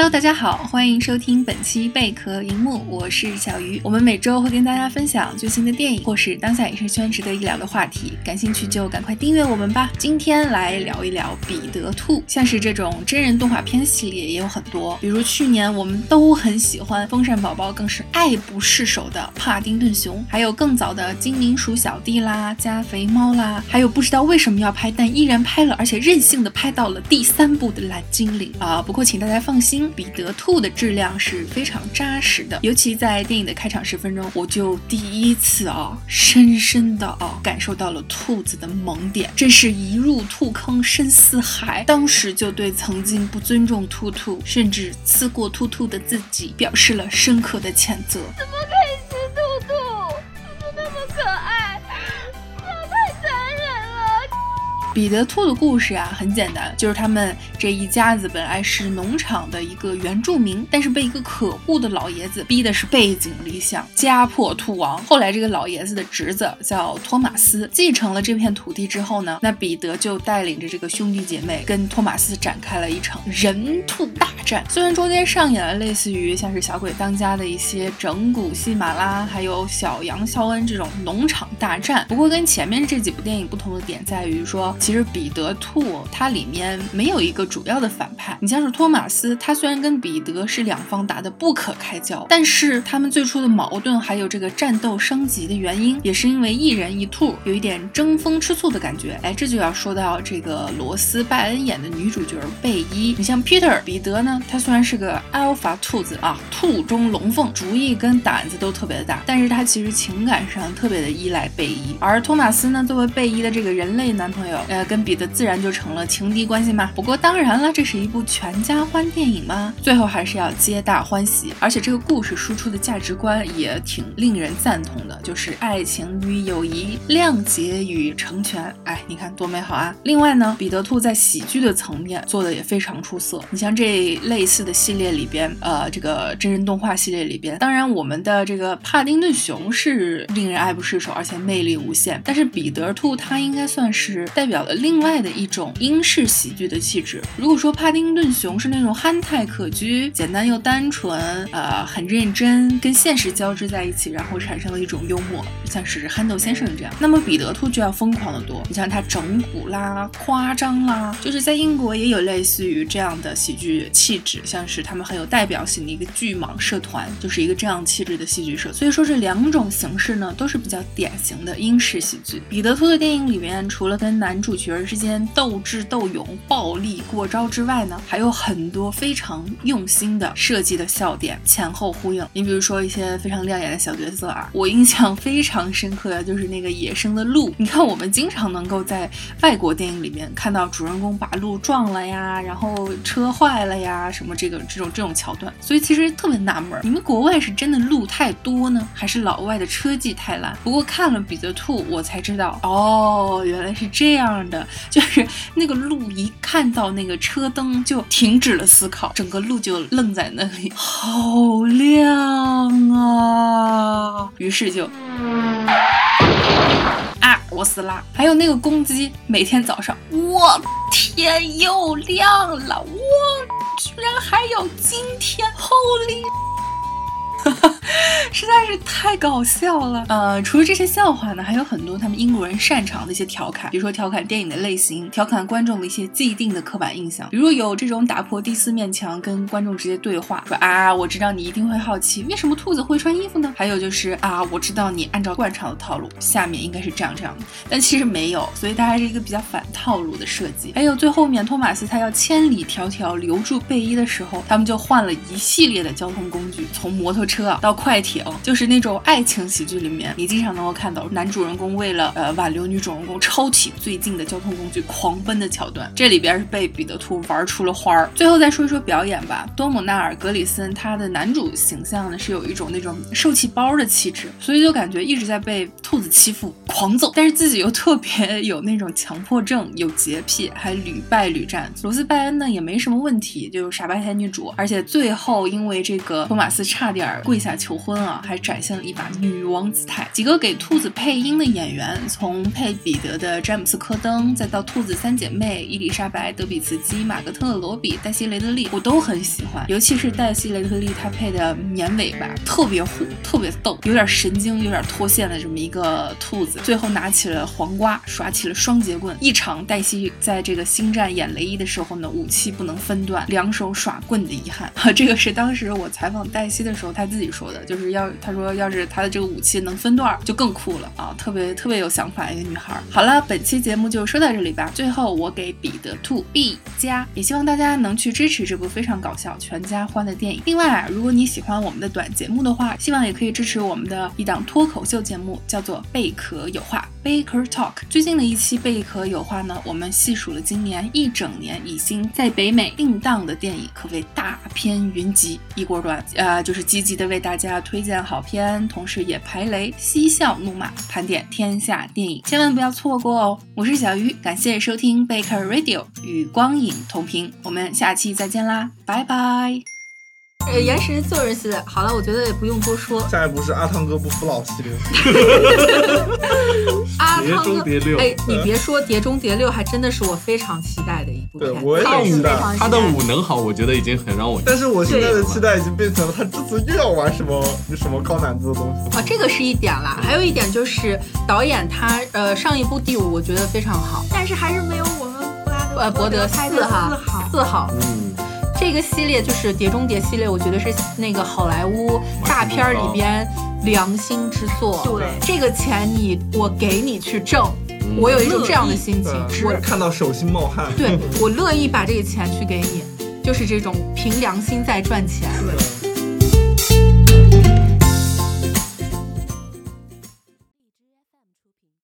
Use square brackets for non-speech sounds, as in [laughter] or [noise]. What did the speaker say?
Hello，大家好，欢迎收听本期贝壳荧幕，我是小鱼。我们每周会跟大家分享最新的电影或是当下影视圈值得一聊的话题，感兴趣就赶快订阅我们吧。今天来聊一聊彼得兔，像是这种真人动画片系列也有很多，比如去年我们都很喜欢，风扇宝宝更是爱不释手的帕丁顿熊，还有更早的精灵鼠小弟啦、加肥猫啦，还有不知道为什么要拍但依然拍了，而且任性的拍到了第三部的蓝精灵啊。不过请大家放心。彼得兔的质量是非常扎实的，尤其在电影的开场十分钟，我就第一次啊，深深的啊，感受到了兔子的萌点，真是一入兔坑深似海。当时就对曾经不尊重兔兔，甚至吃过兔兔的自己，表示了深刻的谴责。彼得兔的故事啊，很简单，就是他们这一家子本来是农场的一个原住民，但是被一个可恶的老爷子逼的是背井离乡，家破兔亡。后来这个老爷子的侄子叫托马斯，继承了这片土地之后呢，那彼得就带领着这个兄弟姐妹跟托马斯展开了一场人兔大战。虽然中间上演了类似于像是小鬼当家的一些整蛊戏码啦，还有小羊肖恩这种农场大战，不过跟前面这几部电影不同的点在于说。其实彼得兔它里面没有一个主要的反派，你像是托马斯，他虽然跟彼得是两方打得不可开交，但是他们最初的矛盾还有这个战斗升级的原因，也是因为一人一兔有一点争风吃醋的感觉。哎，这就要说到这个罗斯拜恩演的女主角贝伊。你像 Peter 彼得呢，他虽然是个 Alpha 兔子啊，兔中龙凤，主意跟胆子都特别的大，但是他其实情感上特别的依赖贝伊。而托马斯呢，作为贝伊的这个人类男朋友。呃，跟彼得自然就成了情敌关系嘛。不过当然了，这是一部全家欢电影嘛，最后还是要皆大欢喜。而且这个故事输出的价值观也挺令人赞同的，就是爱情与友谊，谅解与成全。哎，你看多美好啊！另外呢，彼得兔在喜剧的层面做的也非常出色。你像这类似的系列里边，呃，这个真人动画系列里边，当然我们的这个帕丁顿熊是令人爱不释手，而且魅力无限。但是彼得兔它应该算是代表。另外的一种英式喜剧的气质。如果说帕丁顿熊是那种憨态可掬、简单又单纯，呃，很认真，跟现实交织在一起，然后产生了一种幽默，像是憨豆先生这样。那么彼得兔就要疯狂的多。你像他整蛊啦、夸张啦，就是在英国也有类似于这样的喜剧气质，像是他们很有代表性的一个巨蟒社团，就是一个这样气质的戏剧社。所以说这两种形式呢，都是比较典型的英式喜剧。彼得兔的电影里面，除了跟男主主角之间斗智斗勇、暴力过招之外呢，还有很多非常用心的设计的笑点，前后呼应。你比如说一些非常亮眼的小角色啊，我印象非常深刻的就是那个野生的鹿。你看，我们经常能够在外国电影里面看到主人公把鹿撞了呀，然后车坏了呀，什么这个这种这种桥段。所以其实特别纳闷，你们国外是真的鹿太多呢，还是老外的车技太烂？不过看了彼得兔，我才知道，哦，原来是这样。的 [laughs] 就是那个鹿一看到那个车灯就停止了思考，整个鹿就愣在那里，[laughs] 好亮啊！于是就啊，我死啦！还有那个公鸡，每天早上，我天又亮了，我居然还有今天，Holy！[laughs] 实在是太搞笑了。呃，除了这些笑话呢，还有很多他们英国人擅长的一些调侃，比如说调侃电影的类型，调侃观众的一些既定的刻板印象。比如有这种打破第四面墙，跟观众直接对话，说啊，我知道你一定会好奇，为什么兔子会穿衣服呢？还有就是啊，我知道你按照惯常的套路，下面应该是这样这样的，但其实没有，所以它还是一个比较反套路的设计。还有最后面托马斯他要千里迢迢留住贝伊的时候，他们就换了一系列的交通工具，从摩托车车到快艇。就是那种爱情喜剧里面，你经常能够看到男主人公为了呃挽留女主人公，抄起最近的交通工具狂奔的桥段。这里边是被彼得兔玩出了花儿。最后再说一说表演吧，多姆纳尔·格里森他的男主形象呢是有一种那种受气包的气质，所以就感觉一直在被兔子欺负，狂揍，但是自己又特别 [laughs] 有那种强迫症，有洁癖，还屡败屡战。罗斯拜恩呢也没什么问题，就是傻白甜女主，而且最后因为这个托马斯差点跪下求婚啊，还展现了一把女王姿态。几个给兔子配音的演员，从配彼得的詹姆斯·科登，再到兔子三姐妹伊丽莎白·德比茨基、马格特·罗比、黛西·雷德利，我都很喜欢。尤其是黛西·雷德利，她配的绵尾巴特别虎，特别逗，有点神经，有点脱线的这么一个兔子。最后拿起了黄瓜，耍起了双截棍。一场黛西在这个星战演雷伊的时候呢，武器不能分段，两手耍棍的遗憾。[laughs] 这个是当时我采访黛西的时候，她自己说的，就是要他说要是他的这个武器能分段，就更酷了啊，特别特别有想法一个女孩。好了，本期节目就说到这里吧。最后我给彼得兔 B 加，也希望大家能去支持这部非常搞笑、全家欢的电影。另外啊，如果你喜欢我们的短节目的话，希望也可以支持我们的一档脱口秀节目，叫做贝壳有话 （Baker Talk）。最近的一期贝壳有话呢，我们细数了今年一整年已经在北美定档的电影，可谓大片云集。一锅端，呃，就是积极的为大家推荐好片，同时也排雷、嬉笑怒骂、盘点天下电影，千万不要错过哦！我是小鱼，感谢收听 Baker Radio 与光影同频，我们下期再见啦，拜拜。呃，岩石做人系列，好了，我觉得也不用多说。下一步是阿汤哥不服老系列。[laughs] 阿汤哥碟中谍六，哎，你别说《碟中谍六》，还真的是我非常期待的一部片。对我也他期待他的舞能好，我觉得已经很让我。但是我现在的期待已经变成了他这次又要玩什么什么高难度的东西。啊，这个是一点啦，还有一点就是导演他呃上一部第五，我觉得非常好，但是还是没有我们布拉德呃伯德四号四好。四号。嗯，这个系列就是《碟中谍》系列，我觉得是那个好莱坞大片儿里边良心之作。对这个钱你我给你去挣，我有一种这样的心情，我我看到手心冒汗。对我乐意把这个钱去给你，就是这种凭良心在赚钱。对